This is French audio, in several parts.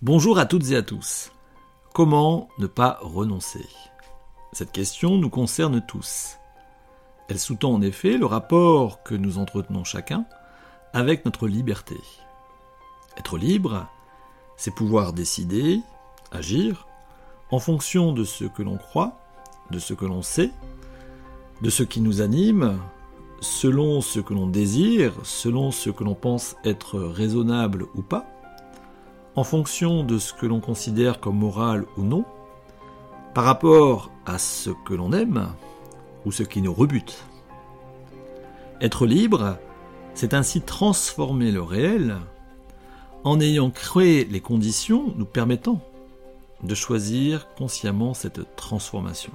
Bonjour à toutes et à tous. Comment ne pas renoncer? Cette question nous concerne tous. Elle sous-tend en effet le rapport que nous entretenons chacun avec notre liberté. Être libre, c'est pouvoir décider, agir, en fonction de ce que l'on croit, de ce que l'on sait, de ce qui nous anime, selon ce que l'on désire, selon ce que l'on pense être raisonnable ou pas, en fonction de ce que l'on considère comme moral ou non, par rapport à ce que l'on aime ou ce qui nous rebute. Être libre, c'est ainsi transformer le réel en ayant créé les conditions nous permettant de choisir consciemment cette transformation.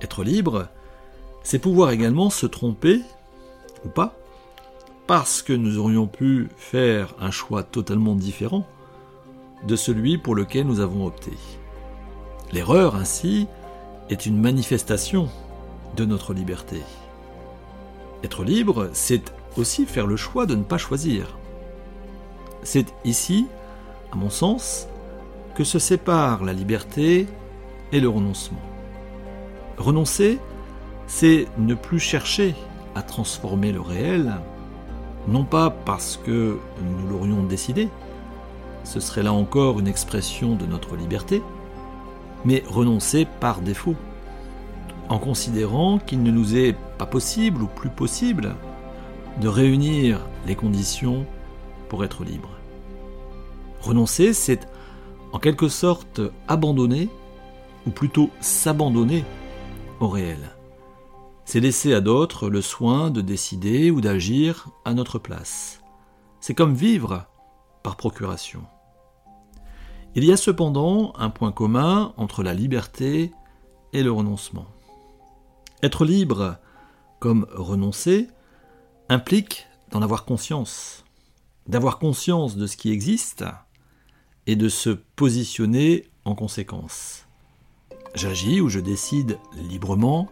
Être libre, c'est pouvoir également se tromper ou pas parce que nous aurions pu faire un choix totalement différent de celui pour lequel nous avons opté. L'erreur, ainsi, est une manifestation de notre liberté. Être libre, c'est aussi faire le choix de ne pas choisir. C'est ici, à mon sens, que se séparent la liberté et le renoncement. Renoncer, c'est ne plus chercher à transformer le réel, non pas parce que nous l'aurions décidé, ce serait là encore une expression de notre liberté, mais renoncer par défaut, en considérant qu'il ne nous est pas possible ou plus possible de réunir les conditions pour être libre. Renoncer, c'est en quelque sorte abandonner, ou plutôt s'abandonner au réel c'est laisser à d'autres le soin de décider ou d'agir à notre place. C'est comme vivre par procuration. Il y a cependant un point commun entre la liberté et le renoncement. Être libre, comme renoncer, implique d'en avoir conscience, d'avoir conscience de ce qui existe et de se positionner en conséquence. J'agis ou je décide librement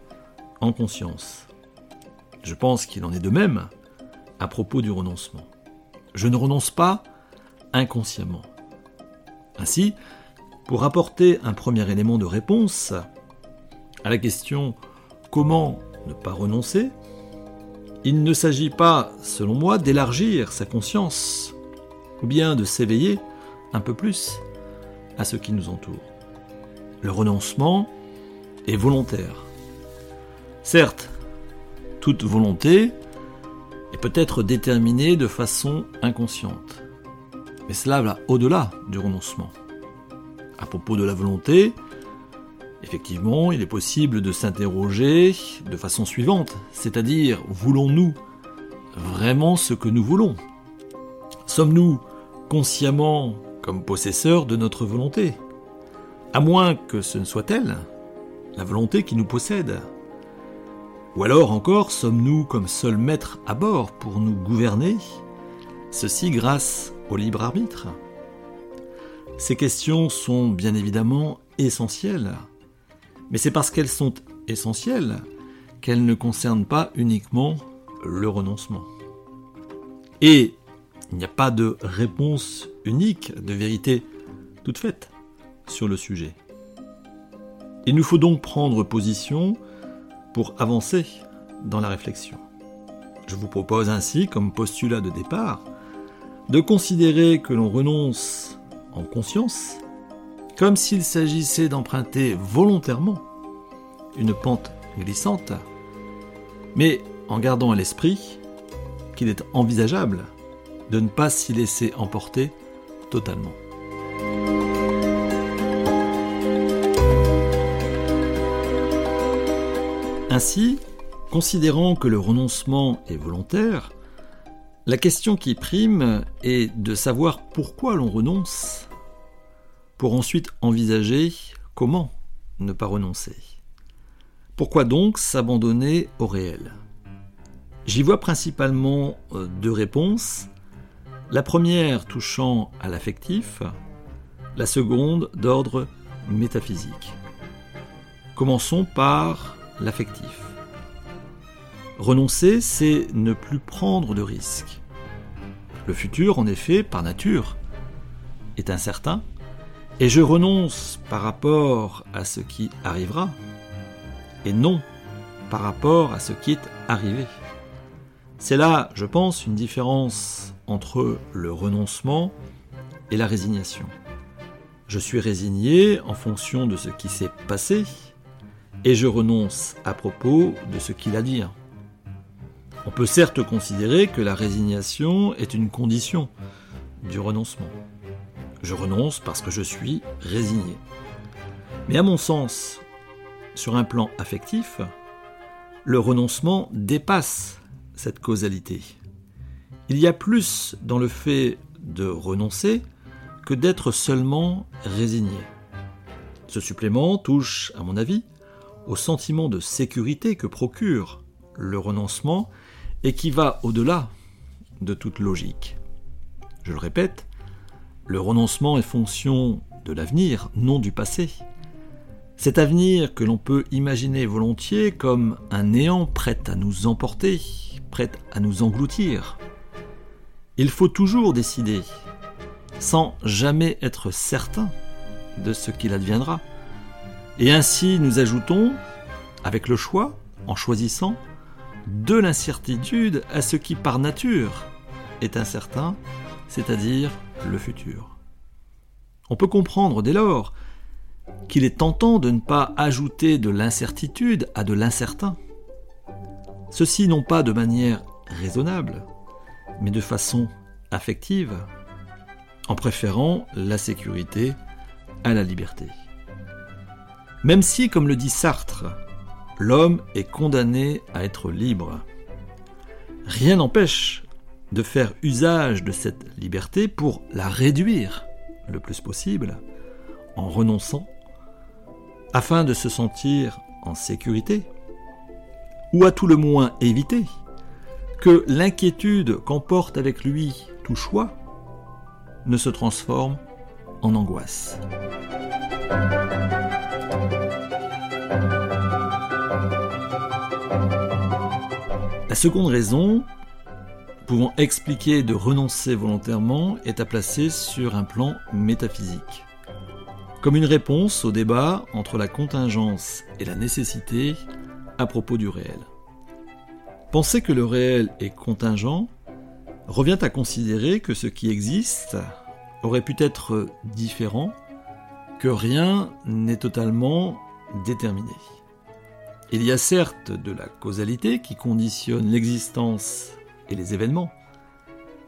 en conscience. Je pense qu'il en est de même à propos du renoncement. Je ne renonce pas inconsciemment. Ainsi, pour apporter un premier élément de réponse à la question comment ne pas renoncer, il ne s'agit pas, selon moi, d'élargir sa conscience ou bien de s'éveiller un peu plus à ce qui nous entoure. Le renoncement est volontaire. Certes, toute volonté est peut-être déterminée de façon inconsciente, mais cela va au-delà du renoncement. À propos de la volonté, effectivement, il est possible de s'interroger de façon suivante, c'est-à-dire voulons-nous vraiment ce que nous voulons? Sommes-nous consciemment comme possesseurs de notre volonté? À moins que ce ne soit elle, la volonté qui nous possède. Ou alors encore, sommes-nous comme seuls maîtres à bord pour nous gouverner? Ceci grâce au libre arbitre? Ces questions sont bien évidemment essentielles, mais c'est parce qu'elles sont essentielles qu'elles ne concernent pas uniquement le renoncement. Et il n'y a pas de réponse unique, de vérité toute faite sur le sujet. Il nous faut donc prendre position pour avancer dans la réflexion. Je vous propose ainsi, comme postulat de départ, de considérer que l'on renonce en conscience comme s'il s'agissait d'emprunter volontairement une pente glissante, mais en gardant à l'esprit qu'il est envisageable de ne pas s'y laisser emporter totalement. Ainsi, considérant que le renoncement est volontaire, la question qui prime est de savoir pourquoi l'on renonce, pour ensuite envisager comment ne pas renoncer. Pourquoi donc s'abandonner au réel? J'y vois principalement euh, deux réponses. La première touchant à l'affectif, la seconde d'ordre métaphysique. Commençons par l'affectif. Renoncer, c'est ne plus prendre de risques. Le futur, en effet, par nature, est incertain, et je renonce par rapport à ce qui arrivera, et non par rapport à ce qui est arrivé. C'est là, je pense, une différence entre le renoncement et la résignation. Je suis résigné en fonction de ce qui s'est passé, et je renonce à propos de ce qu'il a dit. On peut certes considérer que la résignation est une condition du renoncement. Je renonce parce que je suis résigné. Mais à mon sens, sur un plan affectif, le renoncement dépasse cette causalité. Il y a plus dans le fait de renoncer que d'être seulement résigné. Ce supplément touche, à mon avis, au sentiment de sécurité que procure le renoncement et qui va au-delà de toute logique. Je le répète, le renoncement est fonction de l'avenir, non du passé. Cet avenir que l'on peut imaginer volontiers comme un néant prêt à nous emporter, prêt à nous engloutir. Il faut toujours décider, sans jamais être certain de ce qu'il adviendra. Et ainsi nous ajoutons, avec le choix, en choisissant, de l'incertitude à ce qui par nature est incertain, c'est-à-dire le futur. On peut comprendre dès lors qu'il est tentant de ne pas ajouter de l'incertitude à de l'incertain. Ceci non pas de manière raisonnable, mais de façon affective, en préférant la sécurité à la liberté. Même si, comme le dit Sartre, l'homme est condamné à être libre. Rien n'empêche de faire usage de cette liberté pour la réduire le plus possible en renonçant afin de se sentir en sécurité ou à tout le moins éviter que l'inquiétude qu'emporte avec lui tout choix ne se transforme en angoisse. La seconde raison pouvant expliquer de renoncer volontairement est à placer sur un plan métaphysique. Comme une réponse au débat entre la contingence et la nécessité à propos du réel. Penser que le réel est contingent revient à considérer que ce qui existe aurait pu être différent, que rien n'est totalement déterminé. Il y a certes de la causalité qui conditionne l'existence et les événements,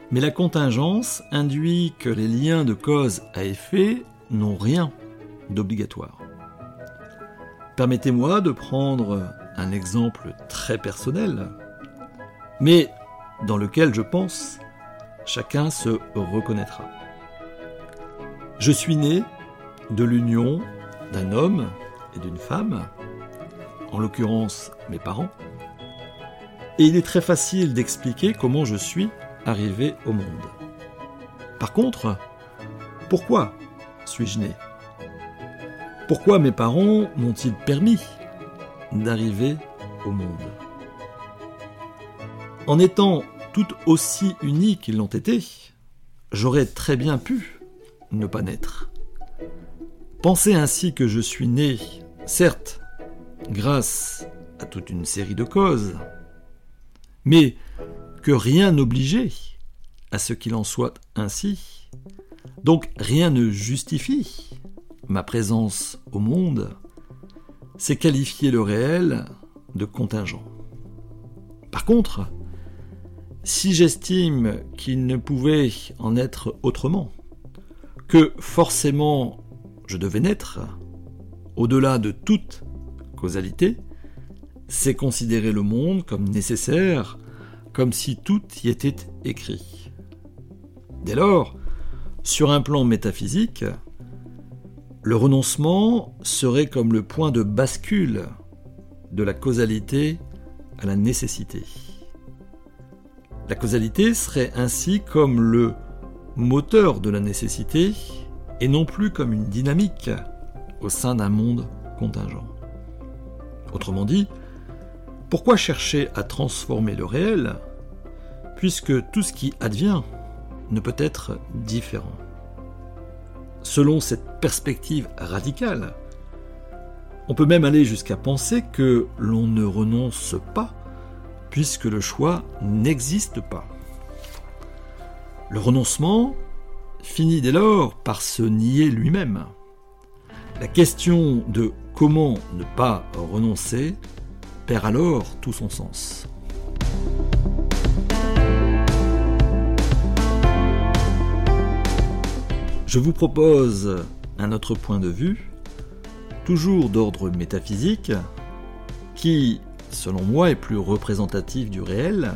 mais la contingence induit que les liens de cause à effet n'ont rien d'obligatoire. Permettez-moi de prendre un exemple très personnel, mais dans lequel je pense chacun se reconnaîtra. Je suis né de l'union d'un homme et d'une femme en l'occurrence mes parents, et il est très facile d'expliquer comment je suis arrivé au monde. Par contre, pourquoi suis-je né? Pourquoi mes parents m'ont-ils permis d'arriver au monde? En étant tout aussi unis qu'ils l'ont été, j'aurais très bien pu ne pas naître. Penser ainsi que je suis né, certes, grâce à toute une série de causes, mais que rien n'obligeait à ce qu'il en soit ainsi. Donc rien ne justifie ma présence au monde, c'est qualifier le réel de contingent. Par contre, si j'estime qu'il ne pouvait en être autrement, que forcément je devais naître, au-delà de toute causalité, c'est considérer le monde comme nécessaire, comme si tout y était écrit. Dès lors, sur un plan métaphysique, le renoncement serait comme le point de bascule de la causalité à la nécessité. La causalité serait ainsi comme le moteur de la nécessité et non plus comme une dynamique au sein d'un monde contingent. Autrement dit, pourquoi chercher à transformer le réel, puisque tout ce qui advient ne peut être différent? Selon cette perspective radicale, on peut même aller jusqu'à penser que l'on ne renonce pas, puisque le choix n'existe pas. Le renoncement finit dès lors par se nier lui-même. La question de comment ne pas renoncer perd alors tout son sens. Je vous propose un autre point de vue toujours d'ordre métaphysique, qui, selon moi, est plus représentatif du réel,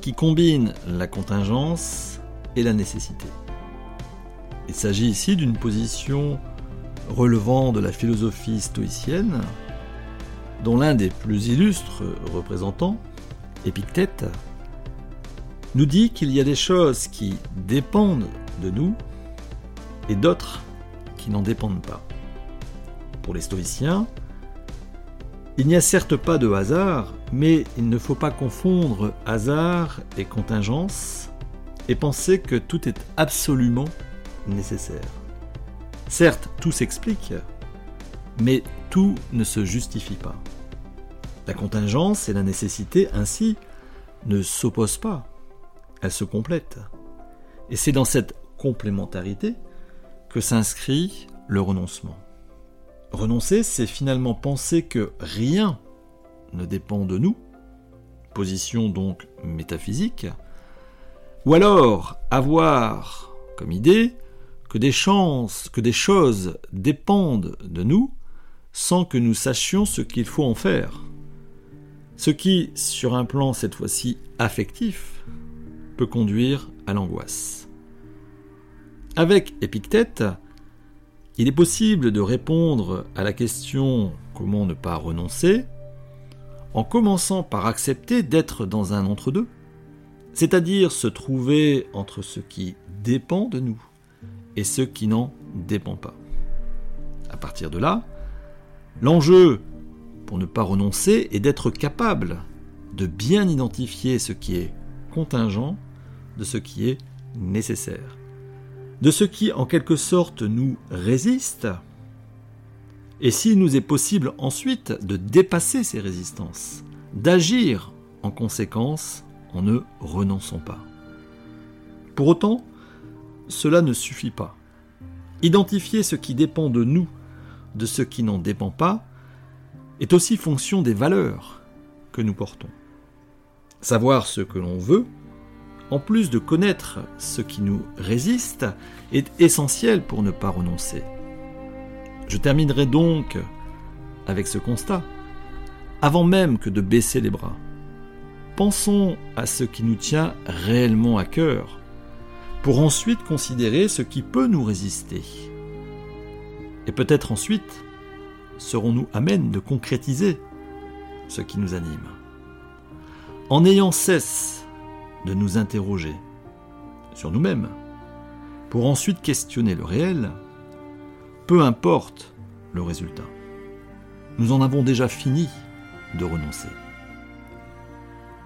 qui combine la contingence et la nécessité. Il s'agit ici d'une position relevant de la philosophie stoïcienne, dont l'un des plus illustres représentants, Épictète, nous dit qu'il y a des choses qui dépendent de nous et d'autres qui n'en dépendent pas pour les stoïciens, il n'y a certes pas de hasard, mais il ne faut pas confondre hasard et contingence et penser que tout est absolument nécessaire. Certes, tout s'explique, mais tout ne se justifie pas. La contingence et la nécessité, ainsi, ne s'opposent pas, elles se complètent. Et c'est dans cette complémentarité que s'inscrit le renoncement. Renoncer, c'est finalement penser que rien ne dépend de nous, position donc métaphysique, ou alors avoir comme idée que des chances, que des choses dépendent de nous sans que nous sachions ce qu'il faut en faire. Ce qui, sur un plan cette fois-ci affectif, peut conduire à l'angoisse. Avec Épictète, il est possible de répondre à la question comment ne pas renoncer? en commençant par accepter d'être dans un entre-deux, c'est-à-dire se trouver entre ce qui dépend de nous et ce qui n'en dépend pas. À partir de là, l'enjeu pour ne pas renoncer est d'être capable de bien identifier ce qui est contingent de ce qui est nécessaire de ce qui en quelque sorte nous résiste, et s'il nous est possible ensuite de dépasser ces résistances, d'agir en conséquence en ne renonçant pas. Pour autant, cela ne suffit pas. Identifier ce qui dépend de nous de ce qui n'en dépend pas est aussi fonction des valeurs que nous portons. Savoir ce que l'on veut en plus de connaître ce qui nous résiste, est essentiel pour ne pas renoncer. Je terminerai donc avec ce constat. Avant même que de baisser les bras, pensons à ce qui nous tient réellement à cœur, pour ensuite considérer ce qui peut nous résister. Et peut-être ensuite serons-nous amènes de concrétiser ce qui nous anime. En ayant cesse de nous interroger sur nous-mêmes, pour ensuite questionner le réel, peu importe le résultat. Nous en avons déjà fini de renoncer.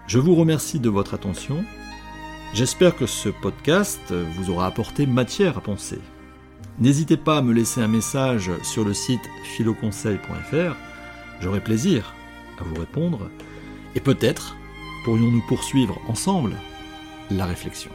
Je vous remercie de votre attention. J'espère que ce podcast vous aura apporté matière à penser. N'hésitez pas à me laisser un message sur le site philoconseil.fr. J'aurai plaisir à vous répondre et peut-être pourrions-nous poursuivre ensemble la réflexion.